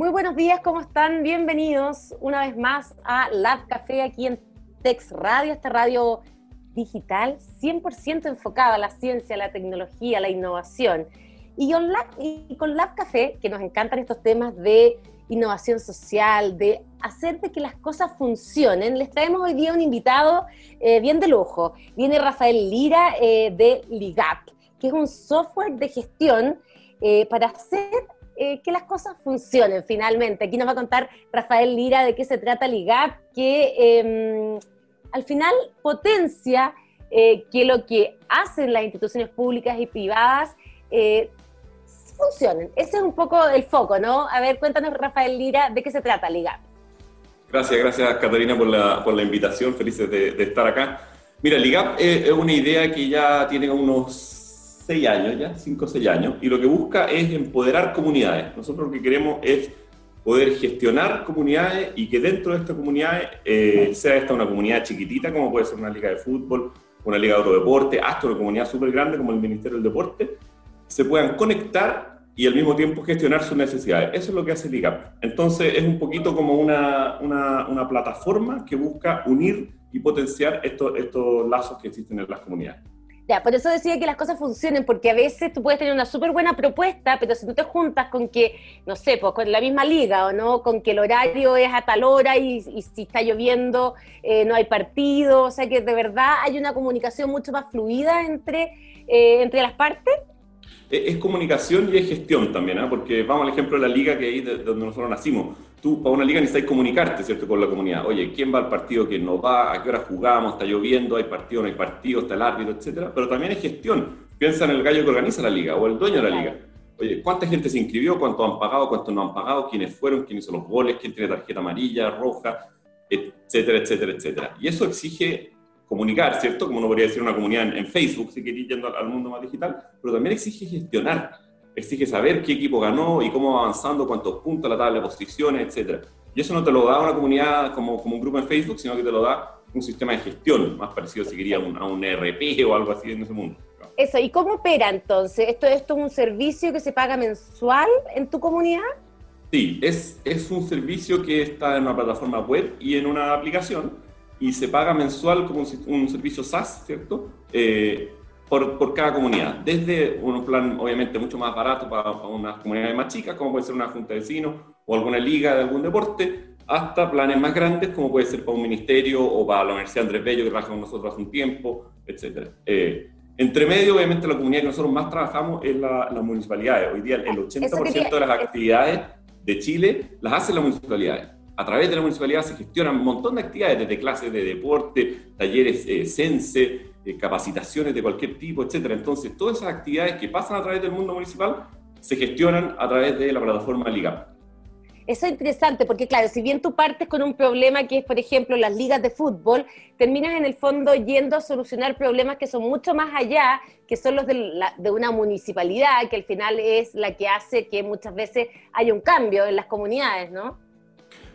Muy buenos días, ¿cómo están? Bienvenidos una vez más a Lab Café aquí en Tex Radio, esta radio digital 100% enfocada a la ciencia, la tecnología, la innovación. Y con, Lab, y con Lab Café, que nos encantan estos temas de innovación social, de hacer de que las cosas funcionen, les traemos hoy día un invitado eh, bien de lujo. Viene Rafael Lira eh, de Ligap, que es un software de gestión eh, para hacer eh, que las cosas funcionen finalmente. Aquí nos va a contar Rafael Lira de qué se trata Ligap, que em, al final potencia eh, que lo que hacen las instituciones públicas y privadas eh, funcionen. Ese es un poco el foco, ¿no? A ver, cuéntanos, Rafael Lira, de qué se trata Ligap. Gracias, gracias Catalina por la, por la invitación, felices de, de, estar acá. Mira, Ligap es una idea que ya tiene unos seis años ya, cinco o seis años, y lo que busca es empoderar comunidades. Nosotros lo que queremos es poder gestionar comunidades y que dentro de estas comunidades, eh, sea esta una comunidad chiquitita, como puede ser una liga de fútbol, una liga de otro deporte, hasta una comunidad súper grande como el Ministerio del Deporte, se puedan conectar y al mismo tiempo gestionar sus necesidades. Eso es lo que hace LIGAP. Entonces es un poquito como una, una, una plataforma que busca unir y potenciar estos, estos lazos que existen en las comunidades. Ya, por eso decía que las cosas funcionen, porque a veces tú puedes tener una súper buena propuesta, pero si tú te juntas con que, no sé, pues con la misma liga o no, con que el horario es a tal hora y, si está lloviendo eh, no hay partido, o sea que de verdad hay una comunicación mucho más fluida entre, eh, entre las partes. Es comunicación y es gestión también, ¿eh? porque vamos al ejemplo de la liga que de, donde nosotros nacimos tú para una liga necesitas comunicarte, ¿cierto?, con la comunidad. Oye, ¿quién va al partido, quién no va, a qué hora jugamos, está lloviendo, hay partido, no hay partido, está el árbitro, etcétera. Pero también es gestión. Piensa en el gallo que organiza la liga o el dueño de la liga. Oye, ¿cuánta gente se inscribió? ¿Cuántos han pagado? ¿Cuántos no han pagado? ¿Quiénes fueron? ¿Quién hizo los goles? ¿Quién tiene tarjeta amarilla, roja? Etcétera, etcétera, etcétera. Y eso exige comunicar, ¿cierto? Como uno podría decir una comunidad en, Facebook, si queréis yendo al mundo más digital, pero también exige gestionar exige saber qué equipo ganó y cómo va avanzando, cuántos puntos, la tabla de posiciones, etcétera. Y eso no te lo da una comunidad como, como un grupo en Facebook, sino que te lo da un sistema de gestión, más parecido si quería a un ERP o algo así en ese mundo. Eso, ¿y cómo opera entonces? ¿Esto, ¿Esto es un servicio que se paga mensual en tu comunidad? Sí, es, es un servicio que está en una plataforma web y en una aplicación y se paga mensual como un, un servicio SaaS, ¿cierto? Eh, por, por, cada comunidad. Desde un plan, obviamente, mucho más barato para, para unas comunidades más chicas, como puede ser una junta de vecinos o alguna liga de algún deporte, hasta planes más grandes, como puede ser para un ministerio o para la Universidad Andrés Bello, que trabaja con nosotros hace un tiempo, etc. Eh, entre medio, obviamente, la comunidad que nosotros más trabajamos es la, las municipalidades. Hoy día, el 80% de las actividades de Chile las hacen las municipalidades. A través de la municipalidad se gestionan un montón de actividades, desde clases de deporte, talleres eh, sense, eh, capacitaciones de cualquier tipo, etcétera. Entonces, todas esas actividades que pasan a través del mundo municipal se gestionan a través de la plataforma LIGAP. Eso es interesante porque, claro, si bien tú partes con un problema que es, por ejemplo, las ligas de fútbol, terminas en el fondo yendo a solucionar problemas que son mucho más allá, que son los de, la, de una municipalidad, que al final es la que hace que muchas veces haya un cambio en las comunidades, ¿no?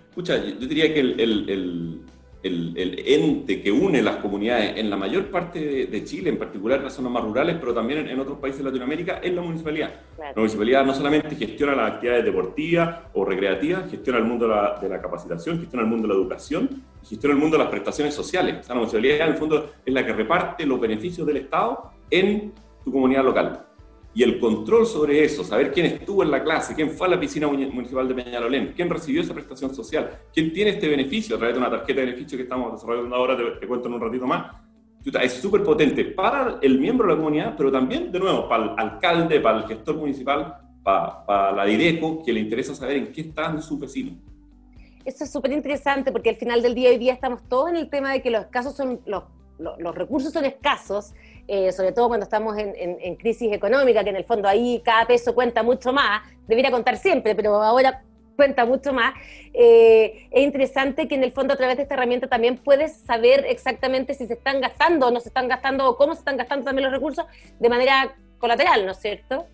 Escucha, yo diría que el, el el, ente que une las comunidades en la mayor parte de, Chile, en particular en las zonas más rurales, pero también en, otros países de Latinoamérica, es la municipalidad. La municipalidad no solamente gestiona las actividades deportivas o recreativas, gestiona el mundo de la, de la, capacitación, gestiona el mundo de la educación, gestiona el mundo de las prestaciones sociales. O sea, la municipalidad en el fondo es la que reparte los beneficios del Estado en tu comunidad local y el control sobre eso, saber quién estuvo en la clase, quién fue a la piscina municipal de Peñalolén, quién recibió esa prestación social, quién tiene este beneficio a través de una tarjeta de beneficio que estamos desarrollando ahora, te, cuento en un ratito más. Es súper potente para el miembro de la comunidad, pero también, de nuevo, para el alcalde, para el gestor municipal, para, para la DIRECO, que le interesa saber en qué está su vecino. Eso es súper interesante porque al final del día hoy día estamos todos en el tema de que los casos son, los, los, los recursos son escasos eh, sobre todo cuando estamos en, crisis económica, que en el fondo ahí cada peso cuenta mucho más, debiera contar siempre, pero ahora cuenta mucho más. Eh, es interesante que en el fondo a través de esta herramienta también puedes saber exactamente si se están gastando o no se están gastando o cómo se están gastando también los recursos de manera colateral, ¿no es cierto?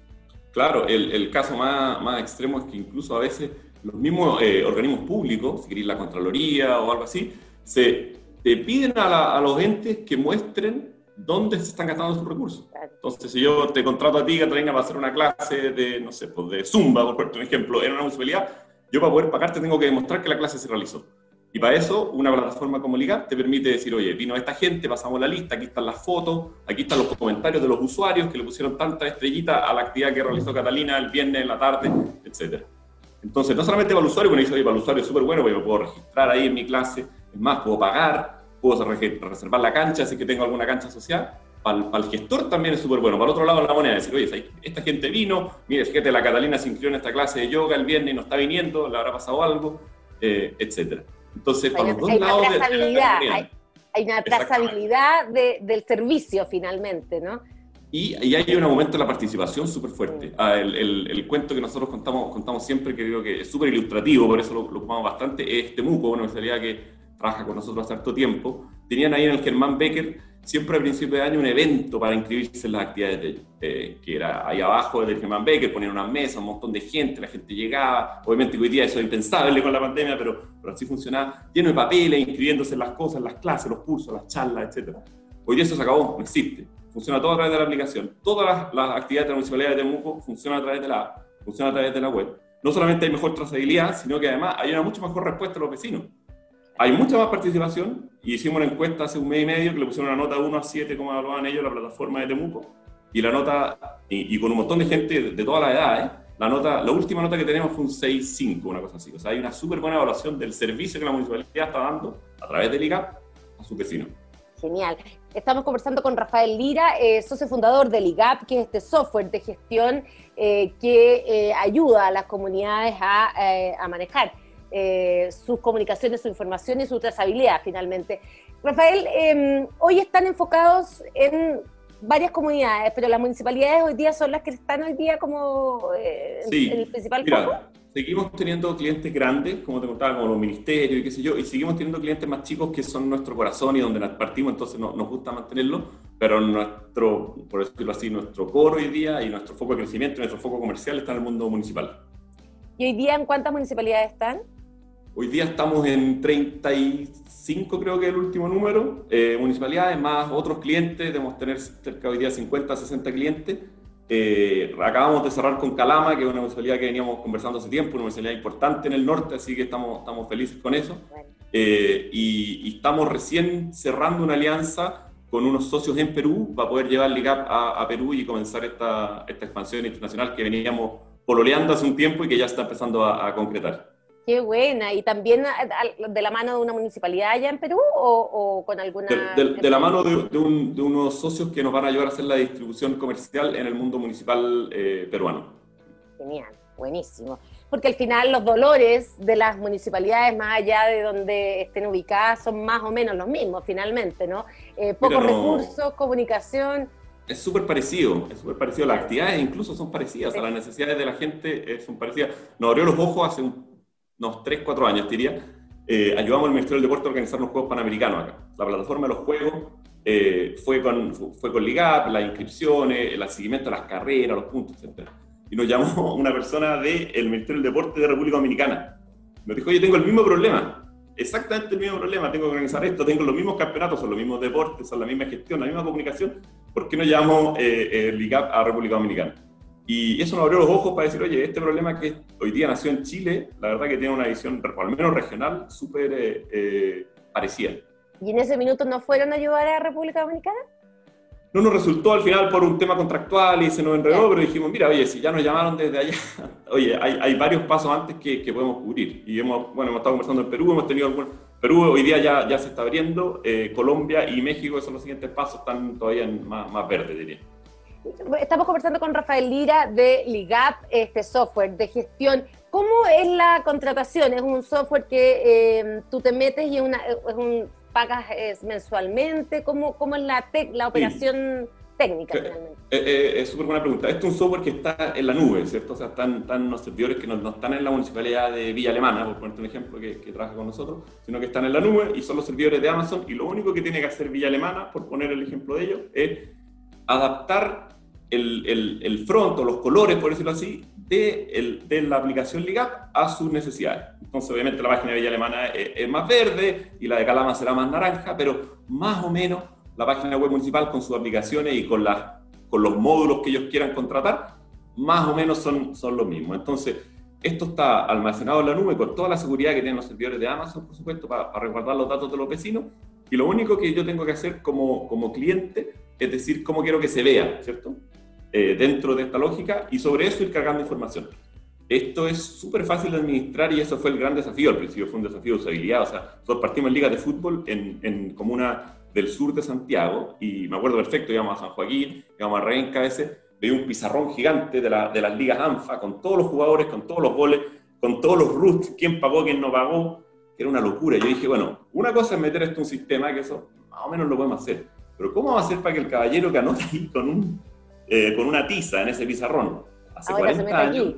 Claro, el, caso más, más, extremo es que incluso a veces los mismos eh, organismos públicos, si queréis la Contraloría o algo así, se te piden a, a los entes que muestren dónde se están gastando sus recursos. Entonces, si yo te contrato a ti, Catalina, para hacer una clase de, no sé, pues de Zumba, por un ejemplo, en una municipalidad, yo para poder pagarte tengo que demostrar que la clase se realizó. Y para eso, una plataforma como Ligap te permite decir, oye, vino esta gente, pasamos la lista, aquí están las fotos, aquí están los comentarios de los usuarios que le pusieron tantas estrellitas a la actividad que realizó Catalina el viernes en la tarde, etc. Entonces, no solamente para el usuario, bueno, dice, oye, para el usuario es súper bueno, porque me puedo registrar ahí en mi clase, es más, puedo pagar, puedo reservar la cancha si que tengo alguna cancha social. Para el, gestor también es súper bueno. Para el otro lado de la moneda, decir, oye, esta gente vino, mire, fíjate, la Catalina se inscribió en esta clase de yoga el viernes y no está viniendo, le habrá pasado algo, eh, etcétera. Entonces, para los dos lados de, hay, una trazabilidad del servicio finalmente, ¿no? Y, y, hay un aumento de la participación súper fuerte. Ah, el, el, cuento que nosotros contamos, contamos siempre, que creo que es súper ilustrativo, por eso lo, lo ocupamos bastante, es Temuco, una universidad que trabaja con nosotros hace harto tiempo. Tenían ahí en el Germán Becker siempre a principio de año un evento para inscribirse en las actividades de ellos, eh, que era ahí abajo del Germán Becker, ponían una mesa, un montón de gente, la gente llegaba, obviamente hoy día eso es impensable con la pandemia, pero, pero así funcionaba, lleno de papeles, inscribiéndose en las cosas, las clases, los cursos, las charlas, etc. Hoy día eso se acabó, no existe, funciona todo a través de la aplicación, todas las, actividades de la Municipalidad de Temuco funcionan a través de la funcionan a través de la web. No solamente hay mejor trazabilidad, sino que además hay una mucho mejor respuesta a los vecinos hay mucha más participación y hicimos una encuesta hace un mes y medio que le pusieron una nota 1 a 7, como hablaban ellos, la plataforma de Temuco, y la nota, y, con un montón de gente de, todas las edades, la nota, la última nota que tenemos fue un 6-5, una cosa así. O sea, hay una súper buena evaluación del servicio que la municipalidad está dando a través del IGAP a sus vecinos. Genial. Estamos conversando con Rafael Lira, eh, socio fundador del IGAP, que es este software de gestión eh, que eh, ayuda a las comunidades a, a manejar eh, sus comunicaciones, su información y su trazabilidad finalmente. Rafael, em, hoy están enfocados en varias comunidades, pero las municipalidades hoy día son las que están hoy día como eh, el principal foco. Seguimos teniendo clientes grandes, como te contaba, como los ministerios y qué sé yo, y seguimos teniendo clientes más chicos que son nuestro corazón y donde nos partimos, entonces nos gusta mantenerlo, pero nuestro, por decirlo así, nuestro core hoy día y nuestro foco de crecimiento, nuestro foco comercial está en el mundo municipal. ¿Y hoy día en cuántas municipalidades están? Hoy día estamos en 35, creo que es el último número, eh, municipalidades, más otros clientes, debemos tener cerca hoy día 50, 60 clientes. Eh, acabamos de cerrar con Calama, que es una municipalidad que veníamos conversando hace tiempo, una municipalidad importante en el norte, así que estamos, estamos felices con eso. Eh, y, estamos recién cerrando una alianza con unos socios en Perú para poder llevar LIGAP a, a Perú y comenzar esta, esta expansión internacional que veníamos pololeando hace un tiempo y que ya está empezando a, a concretar. Qué buena. ¿Y también de la mano de una municipalidad allá en Perú o, con alguna...? De, la mano de, unos socios que nos van a ayudar a hacer la distribución comercial en el mundo municipal eh, peruano. Genial, buenísimo. Porque al final los dolores de las municipalidades, más allá de donde estén ubicadas, son más o menos los mismos finalmente, ¿no? Eh, pocos recursos, comunicación es súper parecido, es súper parecido. Las actividades incluso son parecidas, a las necesidades de la gente eh, son parecidas. Nos abrió los ojos hace un unos 3, 4 años, diría, eh, ayudamos al Ministerio del Deporte a organizar los Juegos Panamericanos acá. La plataforma de los Juegos eh, fue, con, fue con LIGAP, las inscripciones, el seguimiento de las carreras, los puntos, etc. Y nos llamó una persona del Ministerio del Deporte de República Dominicana. Nos dijo, oye, tengo el mismo problema, exactamente el mismo problema, tengo que organizar esto, tengo los mismos campeonatos, son los mismos deportes, son la misma gestión, la misma comunicación, ¿por qué no llamo eh, el LIGAP a República Dominicana? Y eso nos abrió los ojos para decir, oye, este problema que hoy día nació en Chile, la verdad que tiene una visión, al menos regional, súper eh, eh, parecida. ¿Y en ese minuto no fueron a ayudar a la República Dominicana? No nos resultó al final por un tema contractual y se nos enredó, pero dijimos, mira, oye, si ya nos llamaron desde allá, oye, hay, hay varios pasos antes que, que, podemos cubrir. Y hemos, bueno, hemos estado conversando en Perú, hemos tenido algún... Perú hoy día ya, ya se está abriendo, eh, Colombia y México, esos son los siguientes pasos, están todavía más, más verdes, diría. Estamos conversando con Rafael Lira de Ligap, este software de gestión. ¿Cómo es la contratación? ¿Es un software que eh, tú te metes y es, una, es un, pagas mensualmente? ¿Cómo, ¿Cómo, es la, la operación técnica eh, eh, es súper buena pregunta. Este es un software que está en la nube, ¿cierto? O sea, están, están los servidores que no, están en la municipalidad de Villa Alemana, por ponerte un ejemplo, que, que, trabaja con nosotros, sino que están en la nube y son los servidores de Amazon y lo único que tiene que hacer Villa Alemana, por poner el ejemplo de ellos, es adaptar el, el, el, front o los colores, por decirlo así, de, el, de la aplicación LIGAP a sus necesidades. Entonces, obviamente, la página de Villa Alemana es, más verde y la de Calama será más naranja, pero más o menos la página web municipal con sus aplicaciones y con, las, con los módulos que ellos quieran contratar, más o menos son, son los mismos. Entonces, esto está almacenado en la nube con toda la seguridad que tienen los servidores de Amazon, por supuesto, para, para resguardar los datos de los vecinos. Y lo único que yo tengo que hacer como, como cliente es decir cómo quiero que se vea, ¿cierto? Eh, dentro de esta lógica y sobre eso ir cargando información. Esto es súper fácil de administrar y eso fue el gran desafío. Al principio fue un desafío de usabilidad. O sea, nosotros partimos en ligas de fútbol en, en comuna del sur de Santiago y me acuerdo perfecto, íbamos a San Joaquín, íbamos a Renca a veces, veía un pizarrón gigante de, la, de, las ligas ANFA con todos los jugadores, con todos los goles, con todos los roots, quién pagó, quién no pagó, que era una locura. Yo dije, bueno, una cosa es meter esto en un sistema, que eso más o menos lo podemos hacer, pero ¿cómo va a hacer para que el caballero que anota ahí con, un, eh, con una tiza en ese pizarrón, hace Ahora 40 años,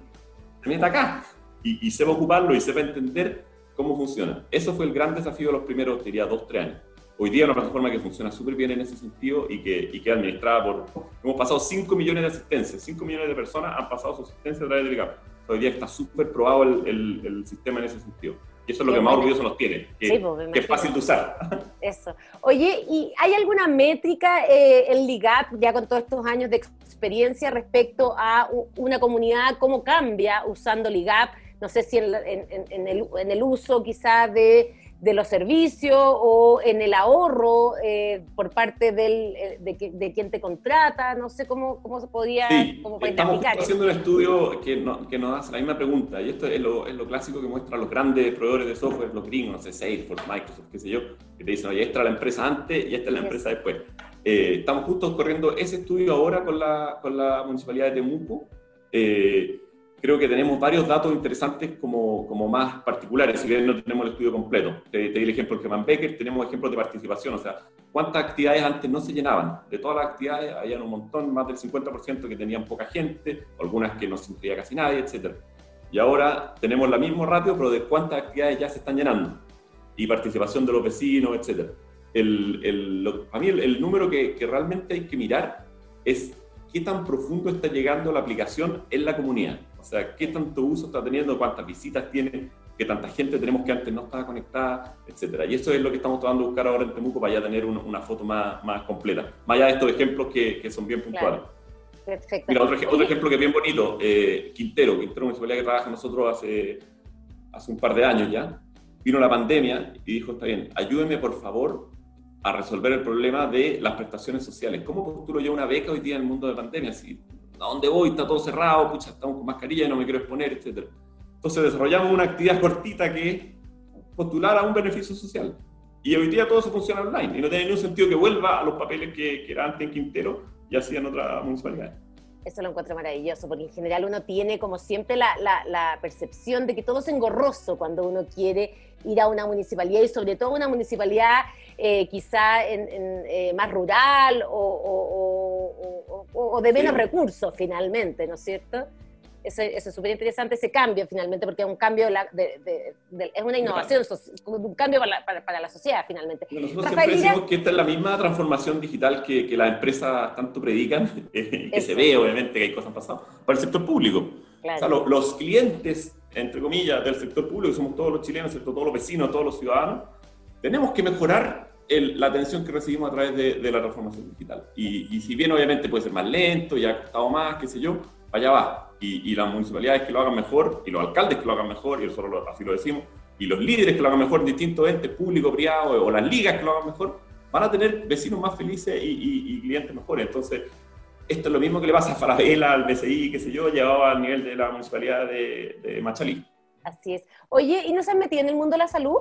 se meta acá y, y sepa ocuparlo y sepa entender cómo funciona? Eso fue el gran desafío de los primeros, diría, dos, tres años. Hoy día es una plataforma que funciona súper bien en ese sentido y que, y que es administrada por... Hemos pasado 5 millones de asistencias, 5 millones de personas han pasado su asistencia a través del ICAP. Hoy día está súper probado el, el, el, sistema en ese sentido. Y eso es lo que más orgulloso nos tiene, que, sí, pues, que es fácil de usar. Eso. Oye, ¿y hay alguna métrica eh, el LIGAP, ya con todos estos años de experiencia, respecto a una comunidad, cómo cambia usando LIGAP? No sé si en, en, en, el, en el uso quizás de de los servicios o en el ahorro eh, por parte del, eh, de, de, quien te contrata? No sé cómo, cómo se podría sí, cómo estamos haciendo un estudio que, no, que, nos hace la misma pregunta, y esto es lo, es lo, clásico que muestran los grandes proveedores de software, los gringos, no sé, Salesforce, Microsoft, qué sé yo, que te dicen, oye, esta es la empresa antes y esta es la empresa después. Eh, estamos justo corriendo ese estudio ahora con la, con la Municipalidad de Temuco. Eh, creo que tenemos varios datos interesantes como, como más particulares, si bien no tenemos el estudio completo. Te, te di el ejemplo de Germán Becker, tenemos ejemplos de participación, o sea, cuántas actividades antes no se llenaban. De todas las actividades, había un montón, más del 50% que tenían poca gente, algunas que no se inscribía casi nadie, etc. Y ahora tenemos la misma ratio, pero de cuántas actividades ya se están llenando. Y participación de los vecinos, etc. El, el, lo, a mí el, el número que, que realmente hay que mirar es qué tan profundo está llegando la aplicación en la comunidad. O sea, qué tanto uso está teniendo, cuántas visitas tiene, qué tanta gente tenemos que antes no estaba conectada, etcétera. Y eso es lo que estamos tratando de buscar ahora en Temuco para ya tener una, una foto más, más completa. Más allá de estos ejemplos que, que son bien puntuales. Claro. Perfecto. Mira, otro, otro, ejemplo que es bien bonito, eh, Quintero, Quintero, municipalidad que trabaja con nosotros hace, hace un par de años ya, vino la pandemia y dijo, está bien, ayúdeme por favor a resolver el problema de las prestaciones sociales. ¿Cómo postulo yo una beca hoy día en el mundo de pandemia? Si ¿a dónde voy? Está todo cerrado, pucha, estamos con mascarilla no me quiero exponer, etc. Entonces desarrollamos una actividad cortita que es postular a un beneficio social. Y hoy día todo eso funciona online y no tiene ningún sentido que vuelva a los papeles que, que era antes en Quintero y así en otra municipalidad. Eso lo encuentro maravilloso, porque en general uno tiene como siempre la, la, la, percepción de que todo es engorroso cuando uno quiere ir a una municipalidad y sobre todo una municipalidad eh, quizá en, en, eh, más rural o, o, o, o de menos sí. recursos finalmente, ¿no es cierto? Eso, eso es súper interesante, ese cambio finalmente, porque es un cambio, de, de, de, es una innovación, un cambio para la, para, para la sociedad finalmente. Nosotros Rafael, siempre decimos que esta es la misma transformación digital que, que las empresas tanto predican, eh, que eso. se ve obviamente que hay cosas pasando, para el sector público. Claro. O sea, lo, los clientes, entre comillas, del sector público, que somos todos los chilenos, ¿cierto? todos los vecinos, todos los ciudadanos, tenemos que mejorar el, la atención que recibimos a través de, de la transformación digital. Y, y, si bien obviamente puede ser más lento, ya ha costado más, qué sé yo, allá va. Y, y, las municipalidades que lo hagan mejor, y los alcaldes que lo hagan mejor, y nosotros lo, así lo decimos, y los líderes que lo hagan mejor en distintos entes públicos, privados, o las ligas que lo hagan mejor, van a tener vecinos más felices y, y, y clientes mejores. Entonces, esto es lo mismo que le pasa a Farabela, al BCI, qué sé yo, llevado al nivel de la municipalidad de, de Machalí. Así es. Oye, ¿y no se han metido en el mundo de la salud?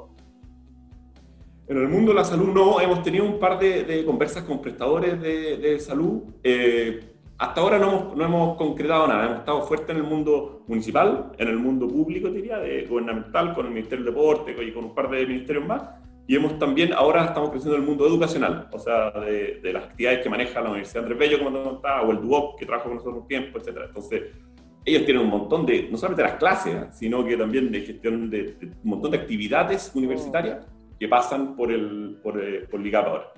En el mundo de la salud no, hemos tenido un par de, de conversas con prestadores de, de salud. Eh, hasta ahora no hemos, no hemos, concretado nada, hemos estado fuertes en el mundo municipal, en el mundo público, diría, de, gubernamental, con el Ministerio del Deporte y con un par de ministerios más, y hemos también, ahora estamos creciendo en el mundo educacional, o sea, de, de las actividades que maneja la Universidad Andrés Bello, como te contaba, o el DUOP, que trabaja con nosotros un tiempo, etc. Entonces, ellos tienen un montón de, no solamente las clases, sino que también de gestión de, de un montón de actividades universitarias que pasan por el por, eh, por LIGAP ahora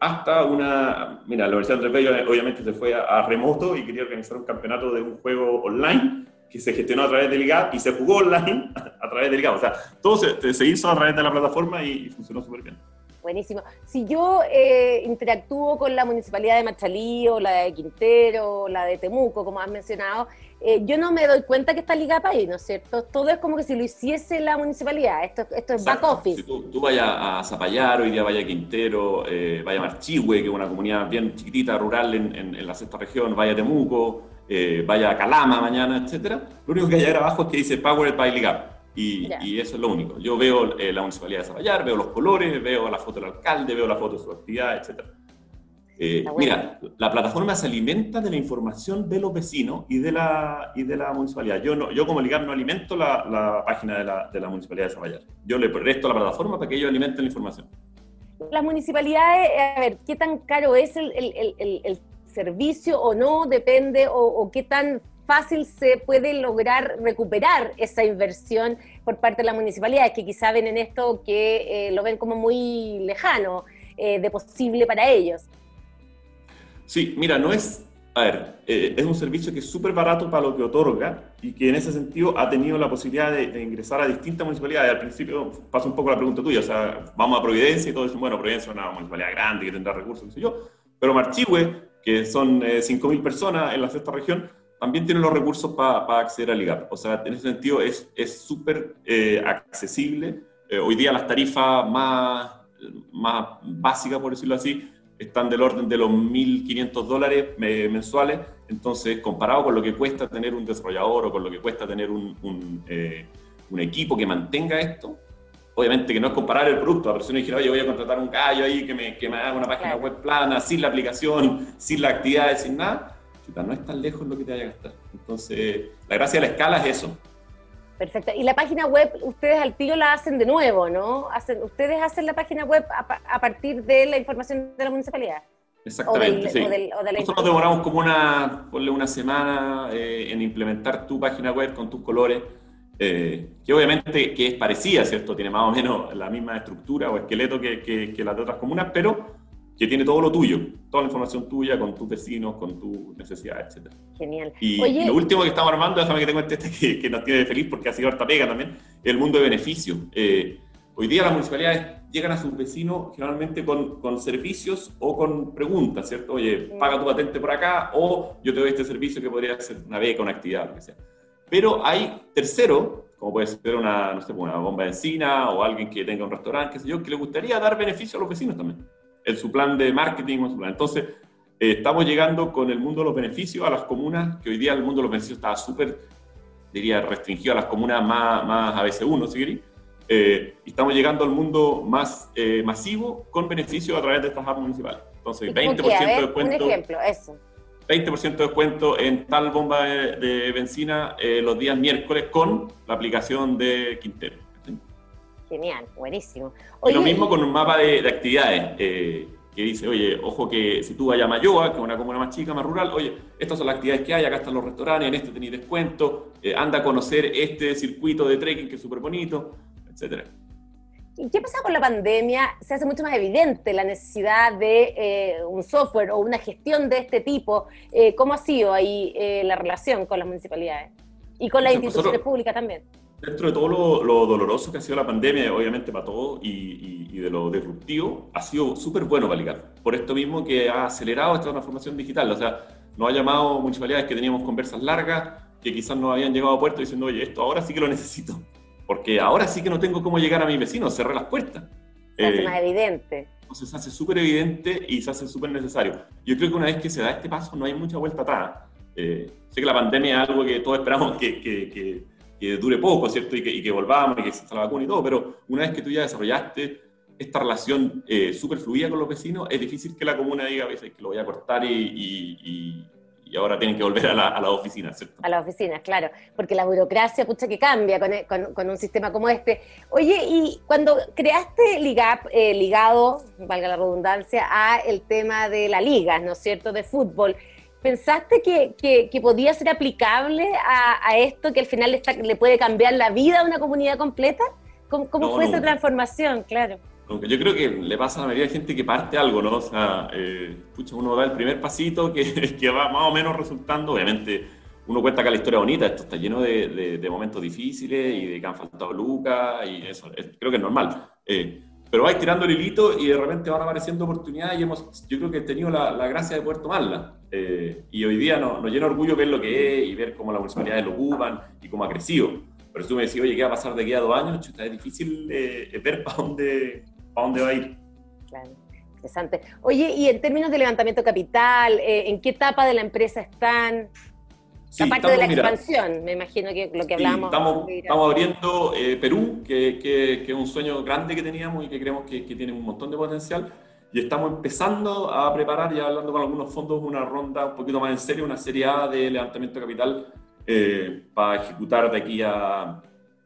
hasta una... Mira, la Universidad de Andrés obviamente se fue a, a, remoto y quería organizar un campeonato de un juego online que se gestionó a través del IGAP y se jugó online a través del IGAP. O sea, todo se, se hizo a través de la plataforma y, y funcionó súper bien. Buenísimo. Si yo eh, interactúo con la municipalidad de Machalí o la de Quintero o la de Temuco, como has mencionado, eh, yo no me doy cuenta que está ligada ahí, ¿no es cierto? Todo es como que si lo hiciese la municipalidad, esto, esto es back office. Si tú, tú, vayas a Zapallar, hoy día vaya a Quintero, eh, vaya a Marchihue, que es una comunidad bien chiquitita, rural en, en, la sexta región, vaya a Temuco, eh, vaya a Calama mañana, etcétera, lo único que hay abajo es que dice Powered by Ligap. Y, y, eso es lo único. Yo veo la municipalidad de Zapallar, veo los colores, veo la foto del alcalde, veo la foto de su actividad, etcétera. Eh, mira, la plataforma se alimenta de la información de los vecinos y de la, y de la municipalidad. Yo, no, yo como ligar no alimento la, la página de la, de la, municipalidad de Zaballar. Yo le presto la plataforma para que ellos alimenten la información. Las municipalidades, a ver, ¿qué tan caro es el, el, el, el servicio o no? Depende, o, o, qué tan fácil se puede lograr recuperar esa inversión por parte de la municipalidad, que quizá ven en esto que eh, lo ven como muy lejano eh, de posible para ellos. Sí, mira, no es, a ver, eh, es un servicio que es súper barato para lo que otorga y que en ese sentido ha tenido la posibilidad de, ingresar a distintas municipalidades. Al principio pasa un poco la pregunta tuya, o sea, vamos a Providencia y todo eso, bueno, Providencia es una municipalidad grande que tendrá recursos, no sé yo, pero Marchihue, que son eh, 5.000 personas en la sexta región, también tiene los recursos para acceder al IGAP. O sea, en ese sentido es súper eh, accesible. Eh, hoy día las tarifas más, más básicas, por decirlo así, están del orden de los 1.500 dólares mensuales, entonces comparado con lo que cuesta tener un desarrollador o con lo que cuesta tener un, un, eh, un equipo que mantenga esto, obviamente que no es comparar el producto, si uno dijera, oye, voy a contratar un gallo ahí que me, que me haga una página web plana, sin la aplicación, sin la actividad, sin nada, no es tan lejos lo que te vaya a gastar. Entonces, la gracia de la escala es eso, Perfecto. Y la página web, ustedes al tiro la hacen de nuevo, ¿no? Hacen, ustedes hacen la página web a, partir de la información de la municipalidad. Exactamente, sí. Nosotros demoramos como una, ponle una semana eh, en implementar tu página web con tus colores, eh, que obviamente que es parecida, ¿cierto? Tiene más o menos la misma estructura o esqueleto que, que, que las de otras comunas, pero que tiene todo lo tuyo, toda la información tuya con tus vecinos, con tus necesidades, etc. Genial. Y lo último que estamos armando, déjame que te cuente este que, que nos tiene feliz porque ha sido harta pega también, el mundo de beneficios. Eh, hoy día las municipalidades llegan a sus vecinos generalmente con, con, servicios o con preguntas, ¿cierto? Oye, paga tu patente por acá o yo te doy este servicio que podría ser una beca, una actividad, lo que sea. Pero hay tercero, como puede ser una, no sé, una bomba de encina o alguien que tenga un restaurante, qué sé yo, que le gustaría dar beneficio a los vecinos también en su plan de marketing. Entonces, eh, estamos llegando con el mundo de los beneficios a las comunas, que hoy día el mundo de los beneficios está súper, diría, restringido a las comunas más, más ABC1, si eh, y estamos llegando al mundo más eh, masivo con beneficios a través de estas apps municipales. Entonces, 20% de descuento. Un ejemplo, eso. 20% de descuento en tal bomba de, benzina los días miércoles con la aplicación de Quintero. Genial, buenísimo. y lo mismo con un mapa de, actividades eh, que dice, oye, ojo que si tú vayas a Mayoa, que es una comuna más chica, más rural, oye, estas son las actividades que hay, acá están los restaurantes, en este tenéis descuento, eh, anda a conocer este circuito de trekking que es súper bonito, etcétera. ¿Y qué pasa con la pandemia? Se hace mucho más evidente la necesidad de eh, un software o una gestión de este tipo. ¿Cómo ha sido ahí la relación con las municipalidades? Y con las instituciones públicas también dentro de todo lo, doloroso que ha sido la pandemia, obviamente para todos, y, de lo disruptivo, ha sido súper bueno para Ligar. Por esto mismo que ha acelerado esta transformación digital. O sea, nos ha llamado municipalidades que teníamos conversas largas, que quizás no habían llegado a puerto diciendo, oye, esto ahora sí que lo necesito. Porque ahora sí que no tengo cómo llegar a mis vecinos, cerré las puertas. Se hace eh, más evidente. Entonces se hace súper evidente y se hace súper necesario. Yo creo que una vez que se da este paso no hay mucha vuelta atrás. Eh, sé que la pandemia es algo que todos esperamos que, que que dure poco, ¿cierto? Y que, y que volvamos y que exista la vacuna y todo, pero una vez que tú ya desarrollaste esta relación eh, súper fluida con los vecinos, es difícil que la comuna diga a veces que lo voy a cortar y, y, y ahora tienen que volver a la, a la, oficina, ¿cierto? A la oficina, claro, porque la burocracia, pucha, que cambia con, con, con un sistema como este. Oye, y cuando creaste Ligap, eh, ligado, valga la redundancia, a el tema de la liga, ¿no es cierto?, de fútbol, ¿Pensaste que, que, podía ser aplicable a, esto, que al final le, puede cambiar la vida a una comunidad completa? ¿Cómo, fue esa transformación? Claro. Yo creo que le pasa a la mayoría de gente que parte algo, ¿no? O sea, eh, uno da el primer pasito que, que va más o menos resultando, obviamente uno cuenta que la historia bonita, esto está lleno de, de, momentos difíciles y de que han faltado lucas y eso, creo que es normal. Eh, pero vais tirando el hilito y de repente van apareciendo oportunidades y hemos, yo creo que he tenido la, la gracia de poder tomarla. Eh, y hoy día nos, nos llena orgullo ver lo que es y ver cómo las municipalidades lo ocupan y cómo ha crecido. Pero tú me decís, oye, ¿qué va a pasar de aquí a dos años? Chuta, es difícil eh, ver para dónde, para dónde va a ir. Claro. Interesante. Oye, y en términos de levantamiento capital, eh, ¿en qué etapa de la empresa están? Sí, Aparte de la expansión, me imagino que lo que hablamos. estamos, estamos, abriendo eh, Perú, que, que, que, es un sueño grande que teníamos y que creemos que, que, tiene un montón de potencial. Y estamos empezando a preparar, ya hablando con algunos fondos, una ronda un poquito más en serio, una serie A de levantamiento de capital eh, para ejecutar de aquí a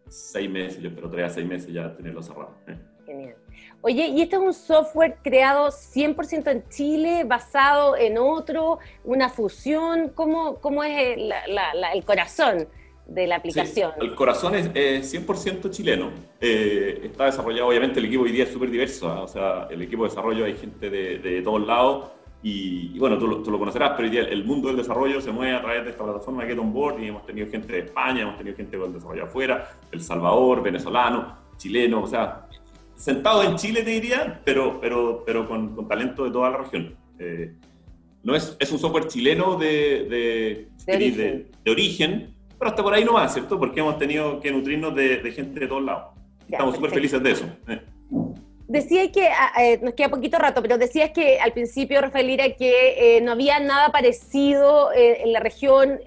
seis meses, yo espero tres a seis meses ya tenerlo cerrado. Eh. Genial. Oye, ¿y este es un software creado 100% en Chile, basado en otro, una fusión? ¿Cómo, cómo es el corazón de la aplicación? el corazón es, 100% chileno. Eh, está desarrollado, obviamente el equipo hoy día es súper diverso, ¿ah? o sea, el equipo de desarrollo hay gente de, de todos lados y, bueno, tú, tú, lo conocerás, pero hoy día el mundo del desarrollo se mueve a través de esta plataforma Get On Board y hemos tenido gente de España, hemos tenido gente con desarrollo afuera, El Salvador, venezolano, chileno, o sea, sentado en Chile, te diría, pero, pero, pero con, con talento de toda la región. Eh, no es, es, un software chileno de, de, de, origen. de, origen. pero hasta por ahí no más, ¿cierto? Porque hemos tenido que nutrirnos de, gente de todos lados. Estamos súper felices de eso. Eh. Decías que, ah, eh, nos queda poquito rato, pero decías que al principio, Rafael, era que no había nada parecido en la región,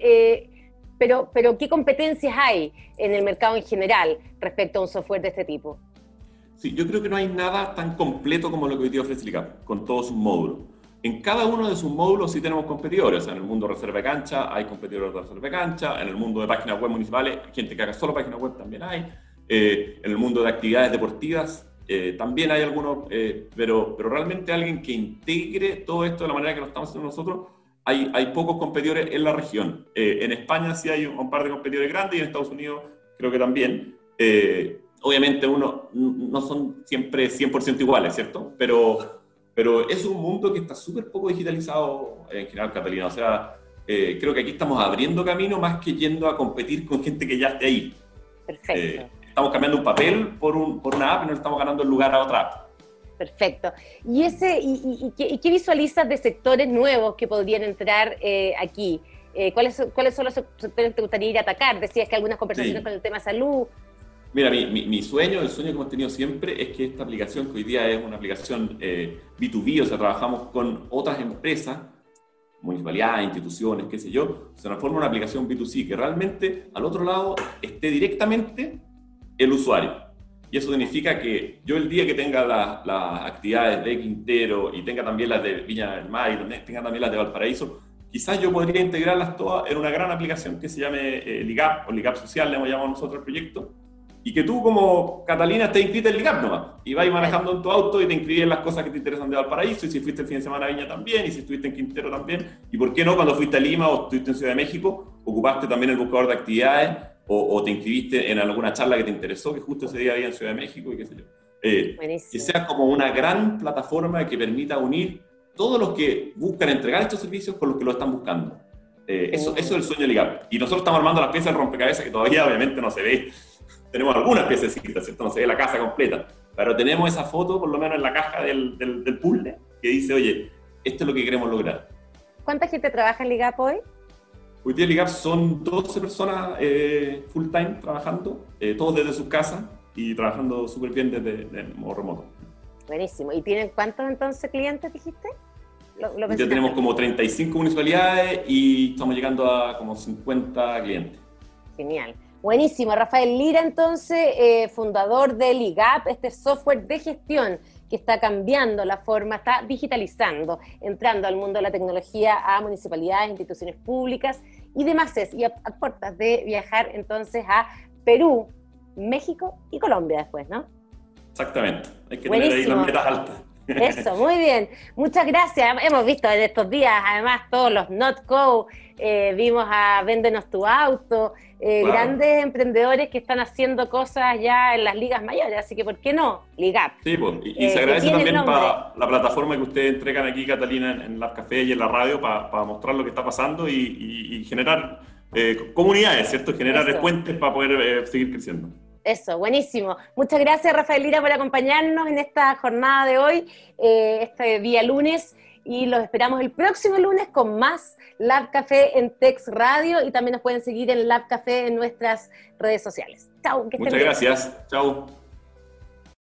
pero, pero ¿qué competencias hay en el mercado en general respecto a un software de este tipo? Sí, yo creo que no hay nada tan completo como lo que hoy día ofrece con todos sus módulos. En cada uno de sus módulos sí tenemos competidores. En el mundo de reserva de cancha hay competidores de reserva de cancha. En el mundo de páginas web municipales, gente que haga solo páginas web también hay. Eh, en el mundo de actividades deportivas eh, también hay algunos, eh, pero, pero realmente alguien que integre todo esto de la manera que lo estamos haciendo nosotros, hay, hay pocos competidores en la región. en España sí hay un, par de competidores grandes y en Estados Unidos creo que también obviamente uno no son siempre 100% iguales, ¿cierto? Pero, pero es un mundo que está súper poco digitalizado en general, Catalina. O sea, eh, creo que aquí estamos abriendo camino más que yendo a competir con gente que ya esté ahí. Perfecto. Eh, estamos cambiando un papel por, un, por una app y no estamos ganando el lugar a otra app. Perfecto. ¿Y, ese, y, qué, visualizas de sectores nuevos que podrían entrar eh, aquí? ¿cuáles, ¿Cuáles son los sectores que te gustaría ir a atacar? Decías que algunas conversaciones con el tema salud, Mira, mi, mi, sueño, el sueño que hemos tenido siempre es que esta aplicación, que hoy día es una aplicación B2B, eh, o sea, trabajamos con otras empresas, municipalidades, instituciones, qué sé yo, se transforma en una aplicación B2C que realmente al otro lado esté directamente el usuario. Y eso significa que yo el día que tenga las actividades de Quintero y tenga también las de Viña del Mar y tenga también las de Valparaíso, quizás yo podría integrarlas todas en una gran aplicación que se llame eh, Ligap o Ligap Social, le hemos llamado nosotros el proyecto, y que tú como Catalina te inscritas en LIGAP nomás, y vas manejando en tu auto y te inscribes en las cosas que te interesan de Valparaíso, y si fuiste el fin de semana a Viña también, y si estuviste en Quintero también, y por qué no cuando fuiste a Lima o estuviste en Ciudad de México, ocupaste también el buscador de actividades o, te inscribiste en alguna charla que te interesó, que justo ese día había en Ciudad de México y qué sé yo. Eh, que sea como una gran plataforma que permita unir todos los que buscan entregar estos servicios con los que lo están buscando. Eh, eso, eso es el sueño de LIGAP. Y nosotros estamos armando las piezas del rompecabezas que todavía obviamente no se ve tenemos algunas piececitas, ¿cierto? No se ve la casa completa, pero tenemos esa foto, por lo menos en la caja del, del, puzzle, que dice, oye, esto es lo que queremos lograr. ¿Cuánta gente trabaja en Ligap hoy? Hoy día en Ligap son 12 personas eh, full time trabajando, eh, todos desde sus casas y trabajando súper bien desde, el modo remoto. Buenísimo. ¿Y tienen cuántos entonces clientes, dijiste? ya tenemos como 35 municipalidades y estamos llegando a como 50 clientes. Genial. Buenísimo, Rafael Lira entonces, eh, fundador de Ligap, este software de gestión que está cambiando la forma, está digitalizando, entrando al mundo de la tecnología a municipalidades, instituciones públicas y demás, y a, puertas de viajar entonces a Perú, México y Colombia después, ¿no? Exactamente, hay que tener ahí las metas altas. Eso, muy bien. Muchas gracias. Hemos visto en estos días, además, todos los Not Co. Eh, vimos a Véndenos tu auto, eh, grandes emprendedores que están haciendo cosas ya en las ligas mayores, así que ¿por qué no? Ligap. Sí, pues, y, se eh, agradece también para la plataforma que ustedes entregan aquí, Catalina, en, en Café y en la radio, para mostrar lo que está pasando y, generar comunidades, ¿cierto? Generar puentes para poder seguir creciendo. Eso, buenísimo. Muchas gracias, Rafael Lira, por acompañarnos en esta jornada de hoy, eh, este día lunes, y los esperamos el próximo lunes con más Lab Café en Tex Radio y también nos pueden seguir en Lab Café en nuestras redes sociales. Chao. Muchas gracias. Chao.